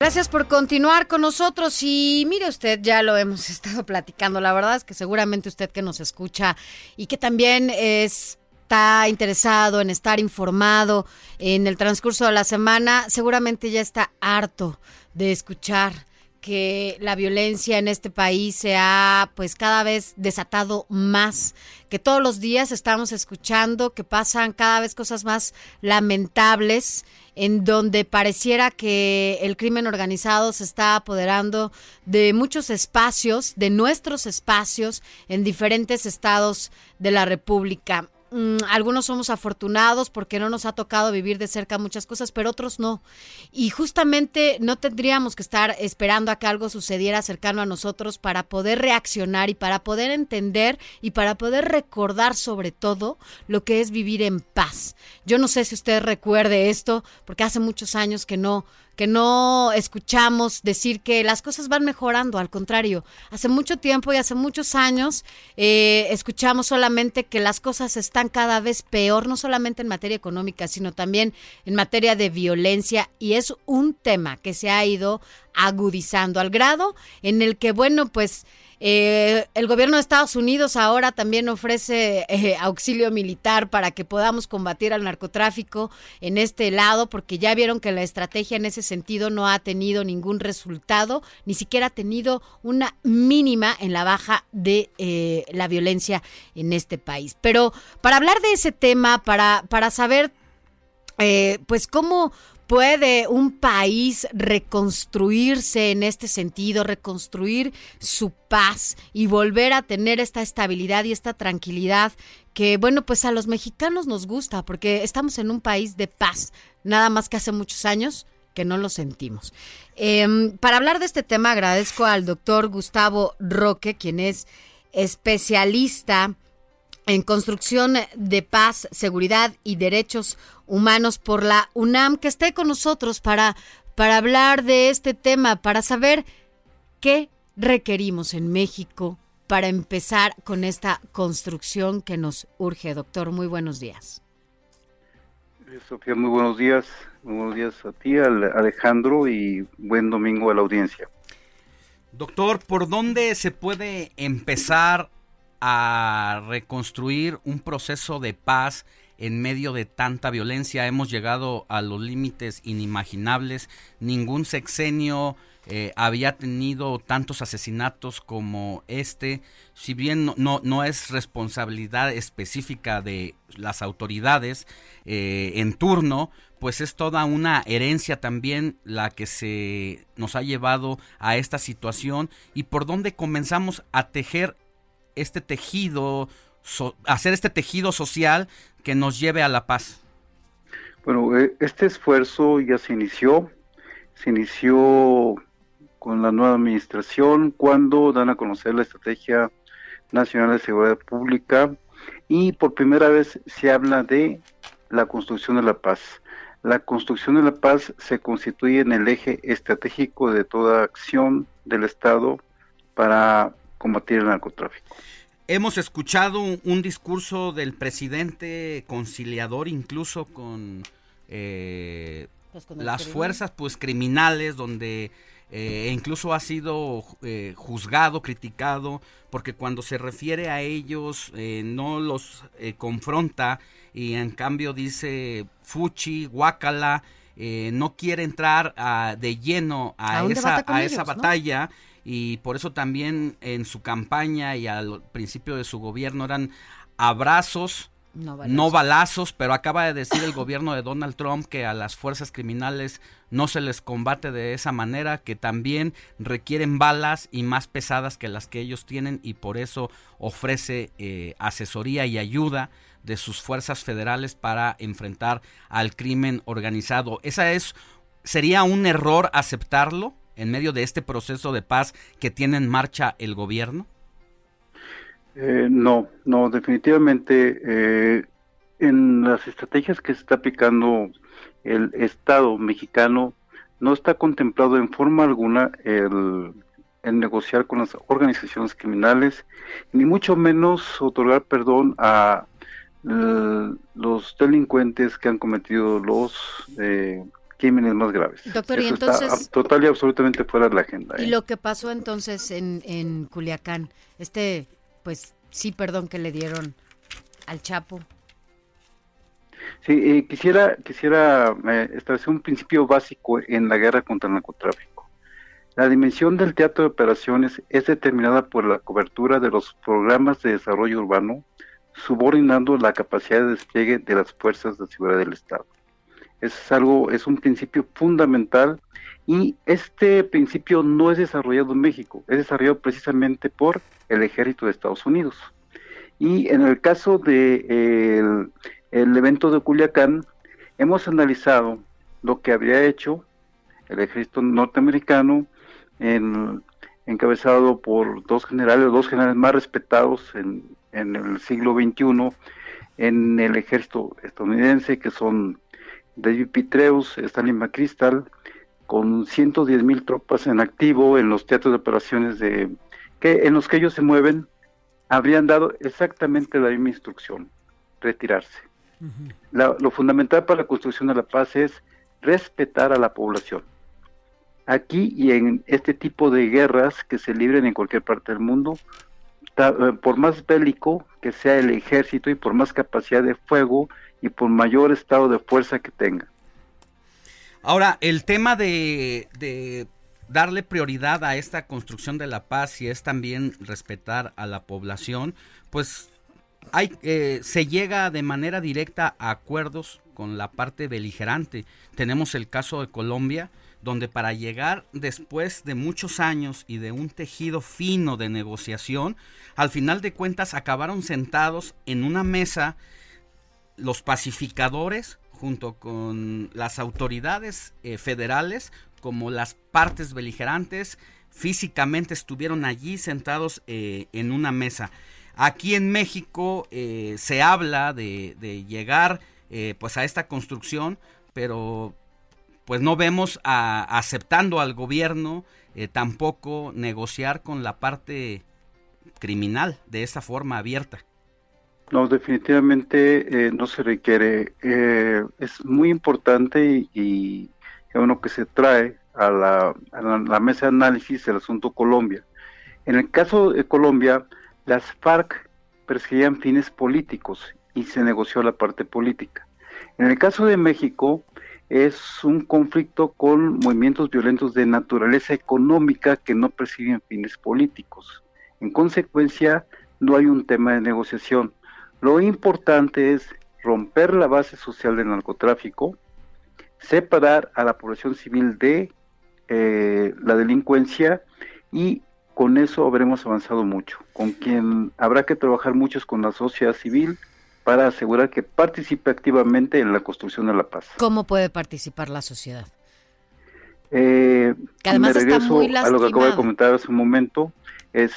Gracias por continuar con nosotros y mire usted, ya lo hemos estado platicando, la verdad es que seguramente usted que nos escucha y que también es está interesado en estar informado en el transcurso de la semana, seguramente ya está harto de escuchar que la violencia en este país se ha pues cada vez desatado más, que todos los días estamos escuchando que pasan cada vez cosas más lamentables en donde pareciera que el crimen organizado se está apoderando de muchos espacios, de nuestros espacios en diferentes estados de la República. Mm, algunos somos afortunados porque no nos ha tocado vivir de cerca muchas cosas, pero otros no. Y justamente no tendríamos que estar esperando a que algo sucediera cercano a nosotros para poder reaccionar y para poder entender y para poder recordar sobre todo lo que es vivir en paz. Yo no sé si usted recuerde esto, porque hace muchos años que no que no escuchamos decir que las cosas van mejorando, al contrario, hace mucho tiempo y hace muchos años eh, escuchamos solamente que las cosas están cada vez peor, no solamente en materia económica, sino también en materia de violencia y es un tema que se ha ido agudizando al grado en el que, bueno, pues eh, el gobierno de Estados Unidos ahora también ofrece eh, auxilio militar para que podamos combatir al narcotráfico en este lado, porque ya vieron que la estrategia en ese sentido no ha tenido ningún resultado, ni siquiera ha tenido una mínima en la baja de eh, la violencia en este país. Pero para hablar de ese tema, para, para saber pues cómo, ¿Puede un país reconstruirse en este sentido, reconstruir su paz y volver a tener esta estabilidad y esta tranquilidad que, bueno, pues a los mexicanos nos gusta porque estamos en un país de paz, nada más que hace muchos años que no lo sentimos. Em, para hablar de este tema agradezco al doctor Gustavo Roque, quien es especialista en construcción de paz, seguridad y derechos humanos por la UNAM, que esté con nosotros para, para hablar de este tema, para saber qué requerimos en México para empezar con esta construcción que nos urge. Doctor, muy buenos días. Sofía, muy buenos días. Muy buenos días a ti, Alejandro, y buen domingo a la audiencia. Doctor, ¿por dónde se puede empezar a reconstruir un proceso de paz en medio de tanta violencia. Hemos llegado a los límites inimaginables. Ningún sexenio eh, había tenido tantos asesinatos como este. Si bien no, no, es responsabilidad específica de las autoridades eh, en turno, pues es toda una herencia también la que se nos ha llevado a esta situación y por donde comenzamos a tejer este tejido, hacer este tejido social que nos lleve a la paz? Bueno, eh, este esfuerzo ya se inició, se inició con la nueva administración cuando dan a conocer la Estrategia Nacional de Seguridad Pública y por primera vez se habla de la construcción de la paz. La construcción de la paz se constituye en el eje estratégico de toda acción del Estado para combatir el narcotráfico. Hemos escuchado un, discurso del presidente conciliador incluso con, eh, pues las fuerzas pues criminales donde eh, incluso ha sido eh, juzgado, criticado, porque cuando se refiere a ellos no los confronta y en cambio dice fuchi, guacala, no quiere entrar de lleno a, esa, a esa batalla y por eso también en su campaña y al principio de su gobierno eran abrazos, no balazos. pero acaba de decir el gobierno de Donald Trump que a las fuerzas criminales no se les combate de esa manera, que también requieren balas y más pesadas que las que ellos tienen y por eso ofrece eh, asesoría y ayuda de sus fuerzas federales para enfrentar al crimen organizado. Esa es sería un error aceptarlo en medio de este proceso de paz que tiene en marcha el gobierno? Eh, no, no, definitivamente eh, en las estrategias que se está aplicando el Estado mexicano no está contemplado en forma alguna el, negociar con las organizaciones criminales, ni mucho menos otorgar perdón a los delincuentes que han cometido los eh, crímenes más graves. Doctor, y entonces... total y absolutamente fuera de la agenda. ¿Y lo que pasó entonces en, en Culiacán? Este pues sí, perdón que le dieron al Chapo. Sí, eh, quisiera, quisiera eh, establecer un principio básico en la guerra contra el narcotráfico. La dimensión del teatro de operaciones es determinada por la cobertura de los programas de desarrollo urbano, subordinando la capacidad de despliegue de las fuerzas de seguridad del Estado. Es algo, es un principio fundamental y este principio no es desarrollado en México, es desarrollado precisamente por el ejército de Estados Unidos. Y en el caso de el, evento de Culiacán, hemos analizado lo que habría hecho el ejército norteamericano, encabezado por dos generales, dos generales más respetados en, en el siglo XXI en el ejército estadounidense, que son David Pitreus, Stanley McChrystal, con 110 mil tropas en activo en los teatros de operaciones de que en los que ellos se mueven, habrían dado exactamente la misma instrucción, retirarse. lo fundamental para la construcción de la paz es respetar a la población. Aquí y en este tipo de guerras que se libren en cualquier parte del mundo, eh, por más bélico que sea el ejército y por más capacidad de fuego y por mayor estado de fuerza que tenga. Ahora, el tema de, darle prioridad a esta construcción de la paz y es también respetar a la población, pues hay, eh, se llega de manera directa a acuerdos con la parte beligerante. Tenemos el caso de Colombia, donde para llegar después de muchos años y de un tejido fino de negociación, al final de cuentas acabaron sentados en una mesa los pacificadores junto con las autoridades eh, federales como las partes beligerantes físicamente estuvieron allí sentados eh, en una mesa. Aquí en México eh, se habla de, llegar pues a esta construcción, pero pues no vemos a, aceptando al gobierno tampoco negociar con la parte criminal de esa forma abierta. No, definitivamente eh, no se requiere. Eh, es muy importante y, es uno que se trae a la, mesa de análisis el asunto Colombia. En el caso de Colombia, las FARC perseguían fines políticos y se negoció la parte política. En el caso de México, es un conflicto con movimientos violentos de naturaleza económica que no persiguen fines políticos. En consecuencia, no hay un tema de negociación. Lo importante es romper la base social del narcotráfico, separar a la población civil de eh, la delincuencia y con eso habremos avanzado mucho. Con quien habrá que trabajar mucho con la sociedad civil para asegurar que participe activamente en la construcción de la paz. ¿Cómo puede participar la sociedad? Eh, que además está muy a lo que acabo de comentar hace un momento, es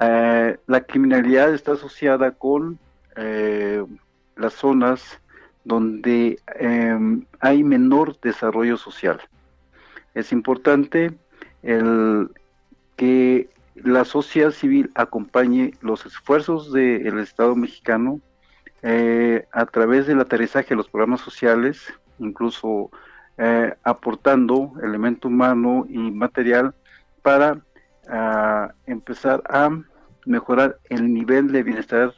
eh, la criminalidad está asociada con eh, las zonas donde em, hay menor desarrollo social. Es importante que la sociedad civil acompañe los esfuerzos del Estado mexicano eh, a través del aterrizaje de los programas sociales, incluso eh, aportando elemento humano y material para ah, empezar a mejorar el nivel de bienestar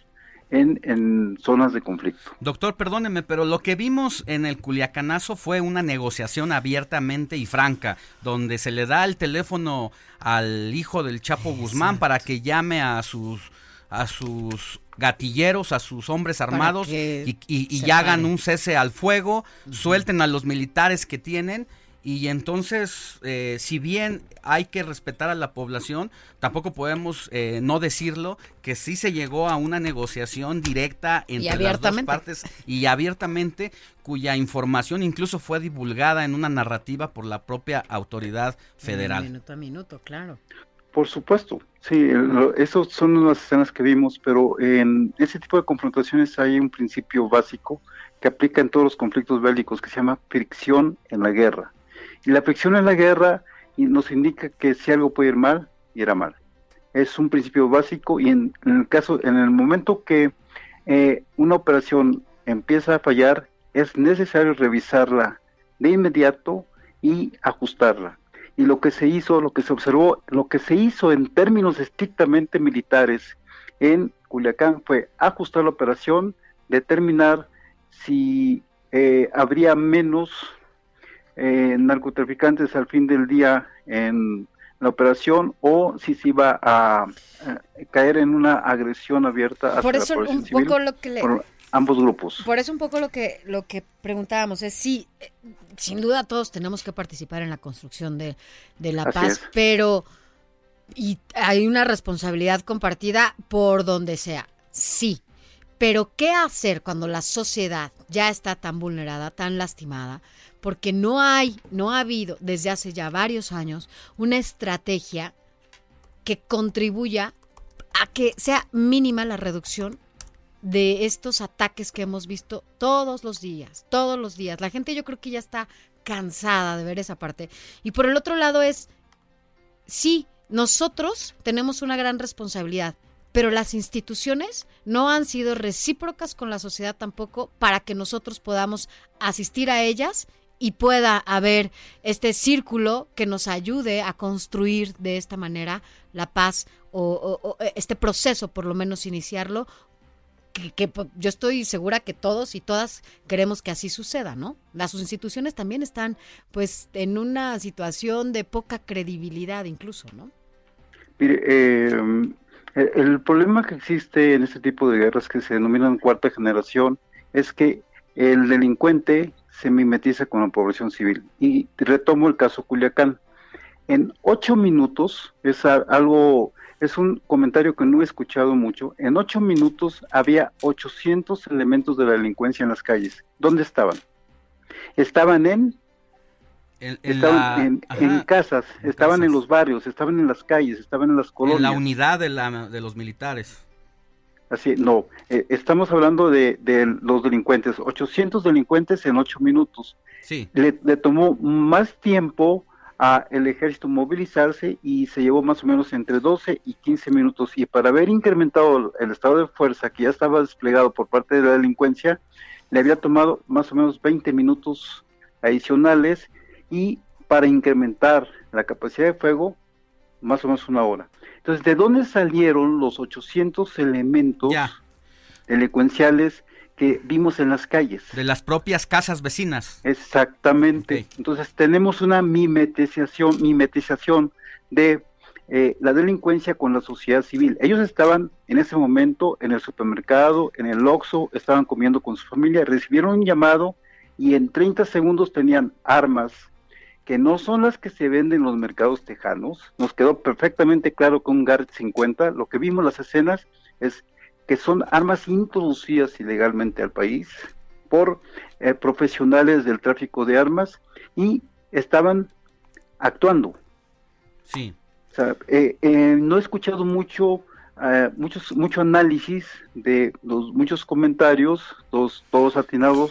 en, zonas de conflicto. Doctor, perdóneme, pero lo que vimos en el Culiacanazo fue una negociación abiertamente y franca, donde se le da el teléfono al hijo del Chapo Guzmán para que llame a sus a sus gatilleros, a sus hombres armados y, y, hagan un cese al fuego, suelten a los militares que tienen y entonces, eh, si bien hay que respetar a la población, tampoco podemos eh, no decirlo que sí se llegó a una negociación directa entre las dos partes y abiertamente, cuya información incluso fue divulgada en una narrativa por la propia autoridad federal. Minuto a minuto, claro. Por supuesto, sí, esas son las escenas que vimos, pero en ese tipo de confrontaciones hay un principio básico que aplica en todos los conflictos bélicos que se llama fricción en la guerra. Y la fricción en la guerra nos indica que si algo puede ir mal, irá mal. Es un principio básico y en, el caso, en el momento que eh, una operación empieza a fallar, es necesario revisarla de inmediato y ajustarla y lo que se hizo, lo que se observó, lo que se hizo en términos estrictamente militares en Culiacán fue ajustar la operación, determinar si eh, habría menos eh, narcotraficantes al fin del día en la operación o si se iba a, caer en una agresión abierta hacia Por eso la un poco lo que le ambos grupos. Por eso un poco lo que lo que preguntábamos es sí, eh, sin duda todos tenemos que participar en la construcción de, la paz, pero y hay una responsabilidad compartida por donde sea. Sí. Pero ¿qué hacer cuando la sociedad ya está tan vulnerada, tan lastimada? Porque no hay, no ha habido desde hace ya varios años una estrategia que contribuya a que sea mínima la reducción de estos ataques que hemos visto todos los días, todos los días. La gente yo creo que ya está cansada de ver esa parte. Y por el otro lado es, sí, nosotros tenemos una gran responsabilidad, pero las instituciones no han sido recíprocas con la sociedad tampoco para que nosotros podamos asistir a ellas y pueda haber este círculo que nos ayude a construir de esta manera la paz o, o, este proceso, por lo menos iniciarlo, que, yo estoy segura que todos y todas queremos que así suceda, ¿no? Las instituciones también están, pues, en una situación de poca credibilidad incluso, ¿no? Mire, eh, el, problema que existe en este tipo de guerras que se denominan cuarta generación es que el delincuente se mimetiza con la población civil. Y retomo el caso Culiacán. En ocho minutos, es algo es un comentario que no he escuchado mucho. En ocho minutos había 800 elementos de la delincuencia en las calles. ¿Dónde estaban? Estaban en en, estaban en, casas, estaban en los barrios, estaban en las calles, estaban en las colonias. En la unidad de, la, de los militares. Así, no, eh, estamos hablando de, de, los delincuentes, 800 delincuentes en ocho minutos. Sí. Le, le tomó más tiempo a el ejército movilizarse y se llevó más o menos entre 12 y 15 minutos. Y para haber incrementado el estado de fuerza que ya estaba desplegado por parte de la delincuencia, le había tomado más o menos 20 minutos adicionales y para incrementar la capacidad de fuego, más o menos una hora. Entonces, ¿de dónde salieron los 800 elementos delincuenciales que vimos en las calles. De las propias casas vecinas. Exactamente. Entonces tenemos una mimetización, mimetización de eh, la delincuencia con la sociedad civil. Ellos estaban en ese momento en el supermercado, en el Oxxo, estaban comiendo con su familia, recibieron un llamado y en 30 segundos tenían armas que no son las que se venden en los mercados tejanos. Nos quedó perfectamente claro con un GART 50. Lo que vimos las escenas es que son armas introducidas ilegalmente al país por eh, profesionales del tráfico de armas y estaban actuando. Sí. Eh, eh, no he escuchado mucho, muchos, mucho análisis de los muchos comentarios, todos, todos atinados,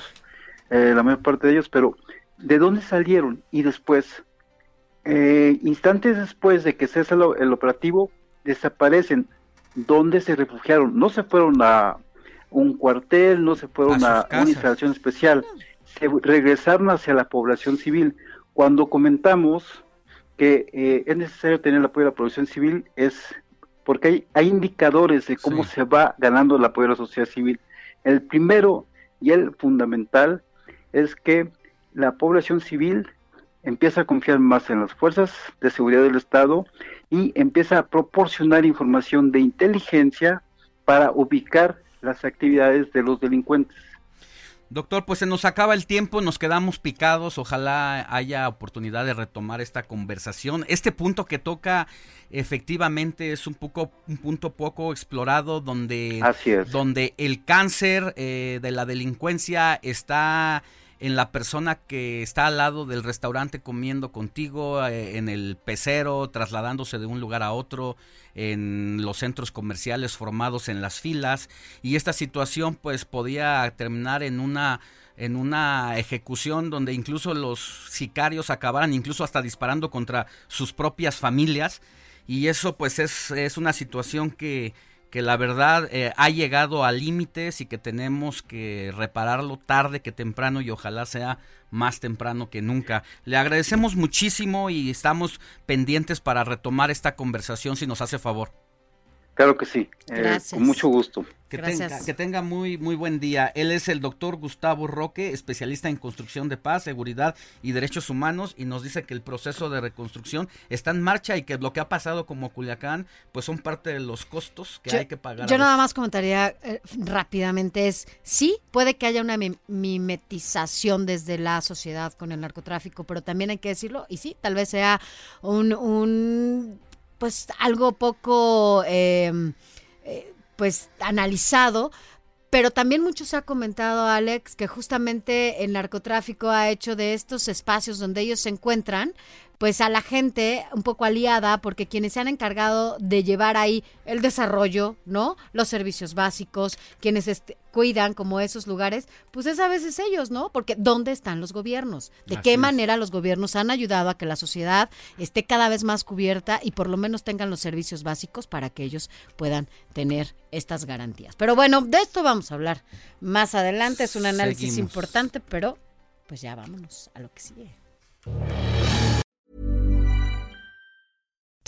la mayor parte de ellos, pero ¿de dónde salieron? Y después, instantes después de que cesa el operativo, desaparecen ¿Dónde se refugiaron? No se fueron a un cuartel, no se fueron a, una instalación especial, se regresaron hacia la población civil. Cuando comentamos que eh, es necesario tener el apoyo de la población civil, es porque hay, hay indicadores de cómo se va ganando el apoyo de la sociedad civil. El primero y el fundamental es que la población civil empieza a confiar más en las fuerzas de seguridad del Estado y empieza a proporcionar información de inteligencia para ubicar las actividades de los delincuentes. Doctor, pues se nos acaba el tiempo, nos quedamos picados, ojalá haya oportunidad de retomar esta conversación. Este punto que toca efectivamente es un poco un punto poco explorado donde donde el cáncer eh, de la delincuencia está en la persona que está al lado del restaurante comiendo contigo, eh, en el pecero, trasladándose de un lugar a otro, en los centros comerciales formados en las filas. Y esta situación pues podía terminar en una en una ejecución donde incluso los sicarios acabaran incluso hasta disparando contra sus propias familias. Y eso pues es, es una situación que que la verdad eh, ha llegado a límites y que tenemos que repararlo tarde que temprano y ojalá sea más temprano que nunca. Le agradecemos muchísimo y estamos pendientes para retomar esta conversación si nos hace favor. Claro que sí, eh, con mucho gusto. Que tenga, que tenga muy, muy buen día. Él es el doctor Gustavo Roque, especialista en construcción de paz, seguridad y derechos humanos, y nos dice que el proceso de reconstrucción está en marcha y que lo que ha pasado como Culiacán, pues son parte de los costos que hay que pagar. Yo nada más comentaría eh, rápidamente es, sí, puede que haya una mimetización desde la sociedad con el narcotráfico, pero también hay que decirlo, y sí, tal vez sea un, un pues algo poco em, eh, pues analizado, pero también mucho se ha comentado, Alex, que justamente el narcotráfico ha hecho de estos espacios donde ellos se encuentran, pues a la gente un poco aliada, porque quienes se han encargado de llevar ahí el desarrollo, ¿no? Los servicios básicos, quienes este, cuidan como esos lugares, pues es a veces ellos, ¿no? Porque ¿dónde están los gobiernos? ¿De qué manera los gobiernos han ayudado a que la sociedad esté cada vez más cubierta y por lo menos tengan los servicios básicos para que ellos puedan tener estas garantías? Pero bueno, de esto vamos a hablar más adelante, es un análisis importante, pero pues ya vámonos a lo que sigue.